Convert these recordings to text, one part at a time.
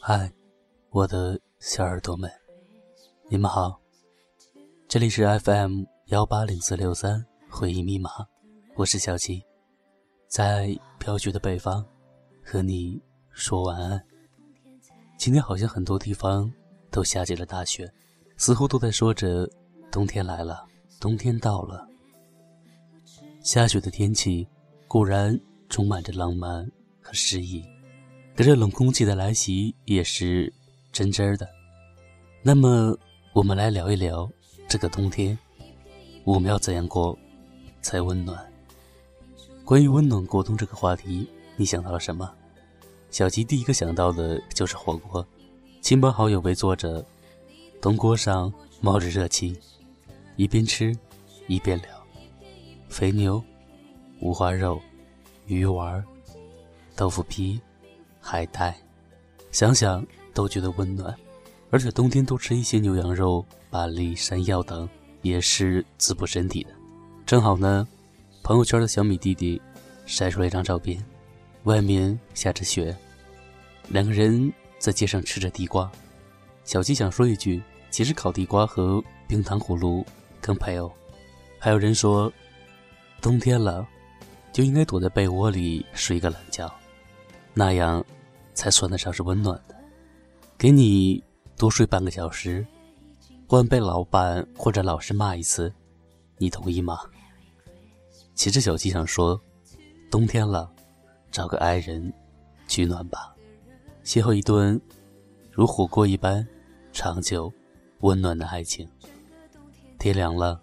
嗨，我的小耳朵们，你们好，这里是 FM 幺八零四六三回忆密码，我是小七，在飘雪的北方和你说晚安。今天好像很多地方都下起了大雪，似乎都在说着冬天来了，冬天到了。下雪的天气固然充满着浪漫和诗意。可这冷空气的来袭也是真真的。那么，我们来聊一聊这个冬天，我们要怎样过才温暖？关于温暖过冬这个话题，你想到了什么？小吉第一个想到的就是火锅，亲朋好友围坐着，铜锅上冒着热气，一边吃一边聊，肥牛、五花肉、鱼丸、豆腐皮。海带，想想都觉得温暖，而且冬天多吃一些牛羊肉、板栗、山药等，也是滋补身体的。正好呢，朋友圈的小米弟弟晒出了一张照片，外面下着雪，两个人在街上吃着地瓜。小鸡想说一句，其实烤地瓜和冰糖葫芦更配哦。还有人说，冬天了，就应该躲在被窝里睡个懒觉。那样，才算得上是温暖的。给你多睡半个小时，换被老板或者老师骂一次，你同意吗？其实小七想说，冬天了，找个爱人取暖吧，邂逅一顿如火锅一般长久温暖的爱情。天凉了，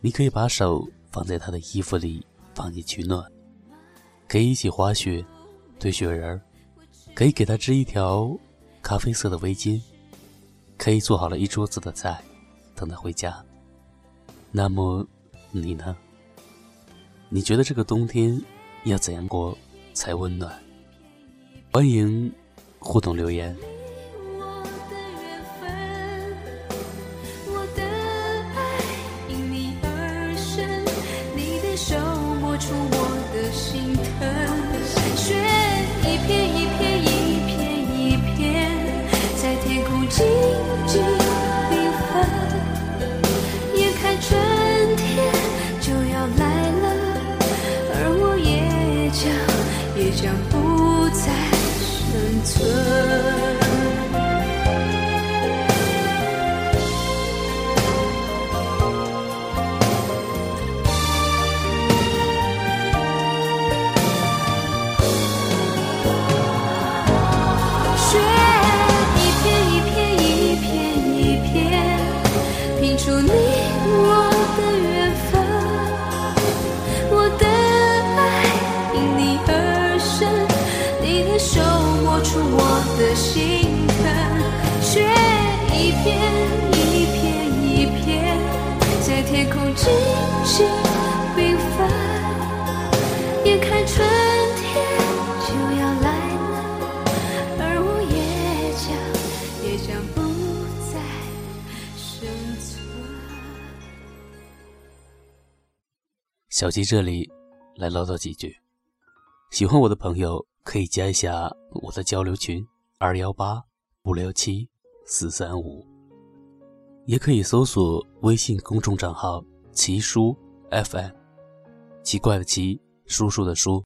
你可以把手放在他的衣服里，帮你取暖，可以一起滑雪。堆雪人儿，可以给他织一条咖啡色的围巾，可以做好了一桌子的菜，等他回家。那么，你呢？你觉得这个冬天要怎样过才温暖？欢迎互动留言。触我的心疼小七这里来唠叨几句，喜欢我的朋友可以加一下我的交流群二幺八五六七四三五，也可以搜索微信公众账号“奇书 FM”，奇怪的奇，叔叔的叔，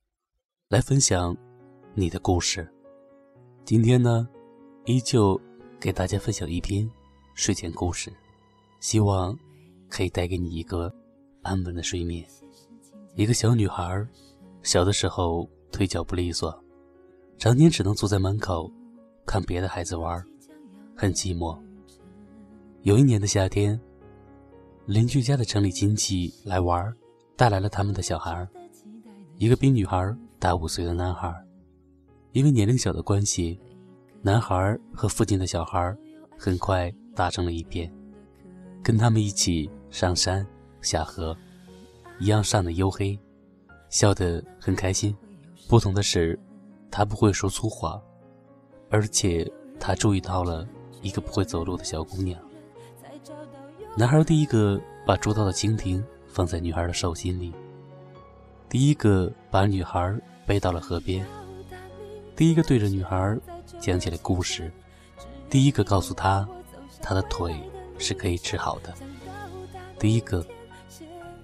来分享你的故事。今天呢，依旧给大家分享一篇睡前故事，希望可以带给你一个安稳的睡眠。一个小女孩，小的时候腿脚不利索，常年只能坐在门口看别的孩子玩，很寂寞。有一年的夏天，邻居家的城里亲戚来玩，带来了他们的小孩，一个比女孩大五岁的男孩。因为年龄小的关系，男孩和附近的小孩很快打成了一片，跟他们一起上山下河。一样上的黝黑，笑得很开心。不同的是，他不会说粗话，而且他注意到了一个不会走路的小姑娘。男孩第一个把捉到的蜻蜓放在女孩的手心里，第一个把女孩背到了河边，第一个对着女孩讲起了故事，第一个告诉她，她的腿是可以治好的，第一个，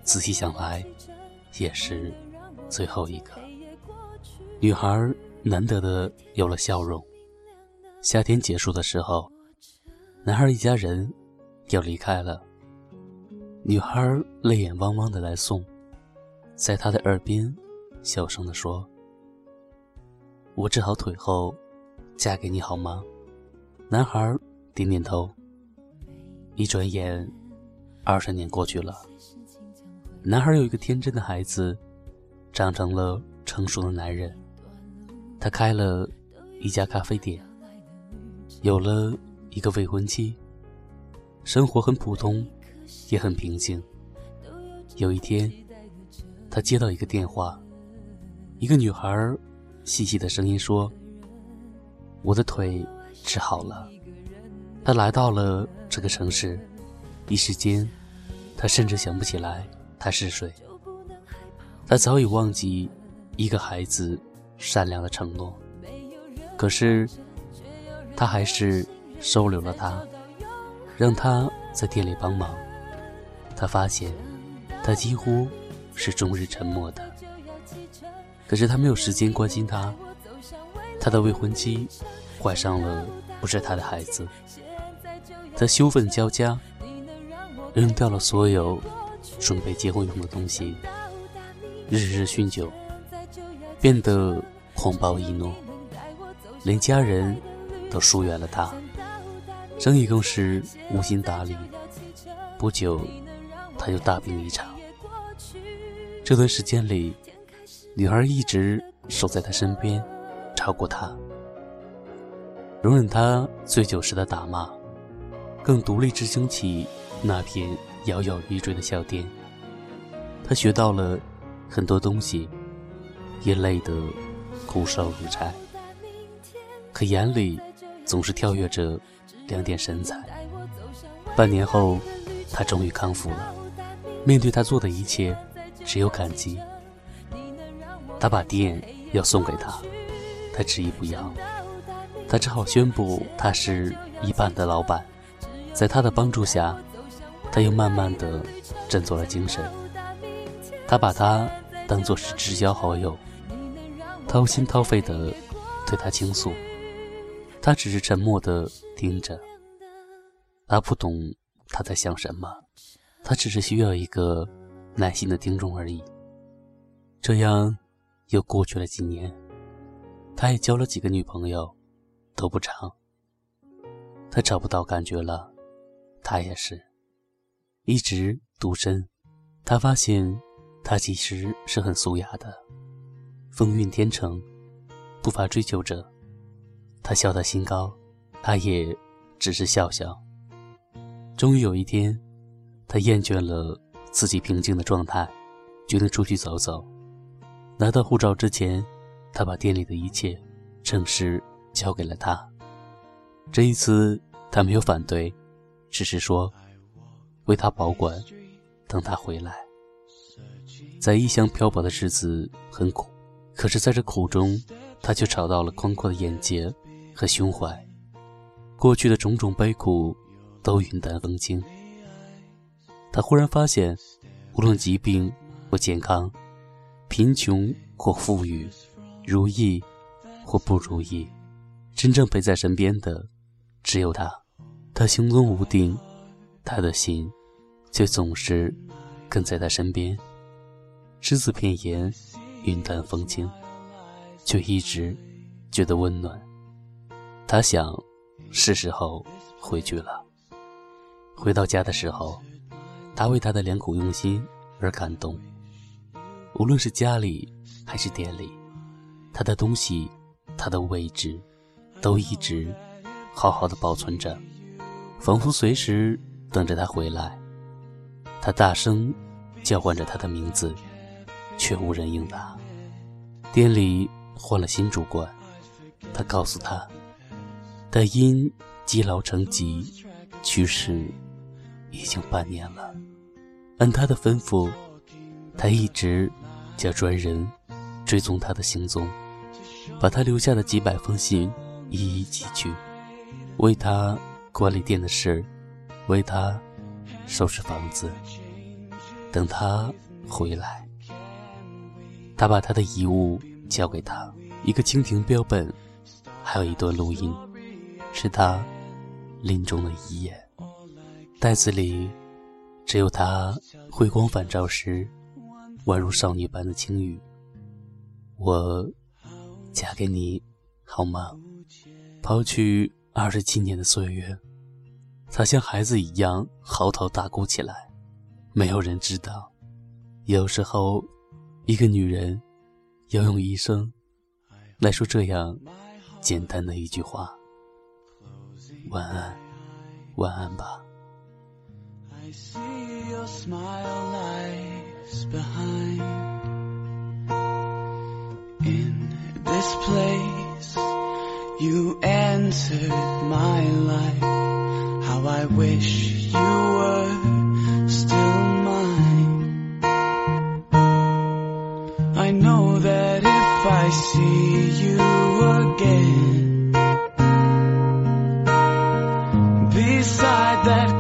仔细想来，也是最后一个。女孩难得的有了笑容。夏天结束的时候，男孩一家人要离开了。女孩泪眼汪汪的来送，在他的耳边小声的说：“我治好腿后，嫁给你好吗？”男孩点点头。一转眼，二十年过去了。男孩有一个天真的孩子，长成了成熟的男人。他开了一家咖啡店。有了一个未婚妻，生活很普通，也很平静。有一天，他接到一个电话，一个女孩细细的声音说：“我的腿治好了。”他来到了这个城市，一时间，他甚至想不起来他是谁。他早已忘记一个孩子善良的承诺，可是。他还是收留了他，让他在店里帮忙。他发现，他几乎是终日沉默的。可是他没有时间关心他。他的未婚妻怀上了不是他的孩子。他羞愤交加，扔掉了所有准备结婚用的东西，日日酗酒，变得狂暴易怒，连家人。都疏远了他，生意更是无心打理。不久，他就大病一场。这段时间里，女孩一直守在他身边，照顾他，容忍他醉酒时的打骂，更独立执行起那片摇摇欲坠的小店。他学到了很多东西，也累得骨瘦如柴，可眼里。总是跳跃着两点神采。半年后，他终于康复了。面对他做的一切，只有感激。他把店要送给他，他执意不要。他只好宣布他是一半的老板。在他的帮助下，他又慢慢的振作了精神。他把他当作是至交好友，掏心掏肺的对他倾诉。他只是沉默的听着，他不懂他在想什么，他只是需要一个耐心的听众而已。这样，又过去了几年，他也交了几个女朋友，都不长。他找不到感觉了，他也是，一直独身。他发现，他其实是很素雅的，风韵天成，不乏追求者。他笑他心高，他也只是笑笑。终于有一天，他厌倦了自己平静的状态，决定出去走走。拿到护照之前，他把店里的一切正式交给了他。这一次，他没有反对，只是说为他保管，等他回来。在异乡漂泊的日子很苦，可是在这苦中，他却找到了宽阔的眼界。和胸怀，过去的种种悲苦都云淡风轻。他忽然发现，无论疾病或健康，贫穷或富裕，如意或不如意，真正陪在身边的只有他。他行踪无定，他的心却总是跟在他身边。只字片言，云淡风轻，却一直觉得温暖。他想，是时候回去了。回到家的时候，他为他的良苦用心而感动。无论是家里还是店里，他的东西，他的位置，都一直好好的保存着，仿佛随时等着他回来。他大声叫唤着他的名字，却无人应答。店里换了新主管，他告诉他。但因积劳成疾去世已经半年了。按他的吩咐，他一直叫专人追踪他的行踪，把他留下的几百封信一一寄去，为他管理店的事，为他收拾房子。等他回来，他把他的遗物交给他，一个蜻蜓标本，还有一段录音，是他临终的遗言。袋子里只有他回光返照时宛如少女般的轻语：“我嫁给你，好吗？”抛去二十七年的岁月，他像孩子一样嚎啕大哭起来。没有人知道，有时候，一个女人要用一生来说这样简单的一句话：“晚安，晚安吧。” I see you How I wish you were still mine. I know that if I see you again, beside that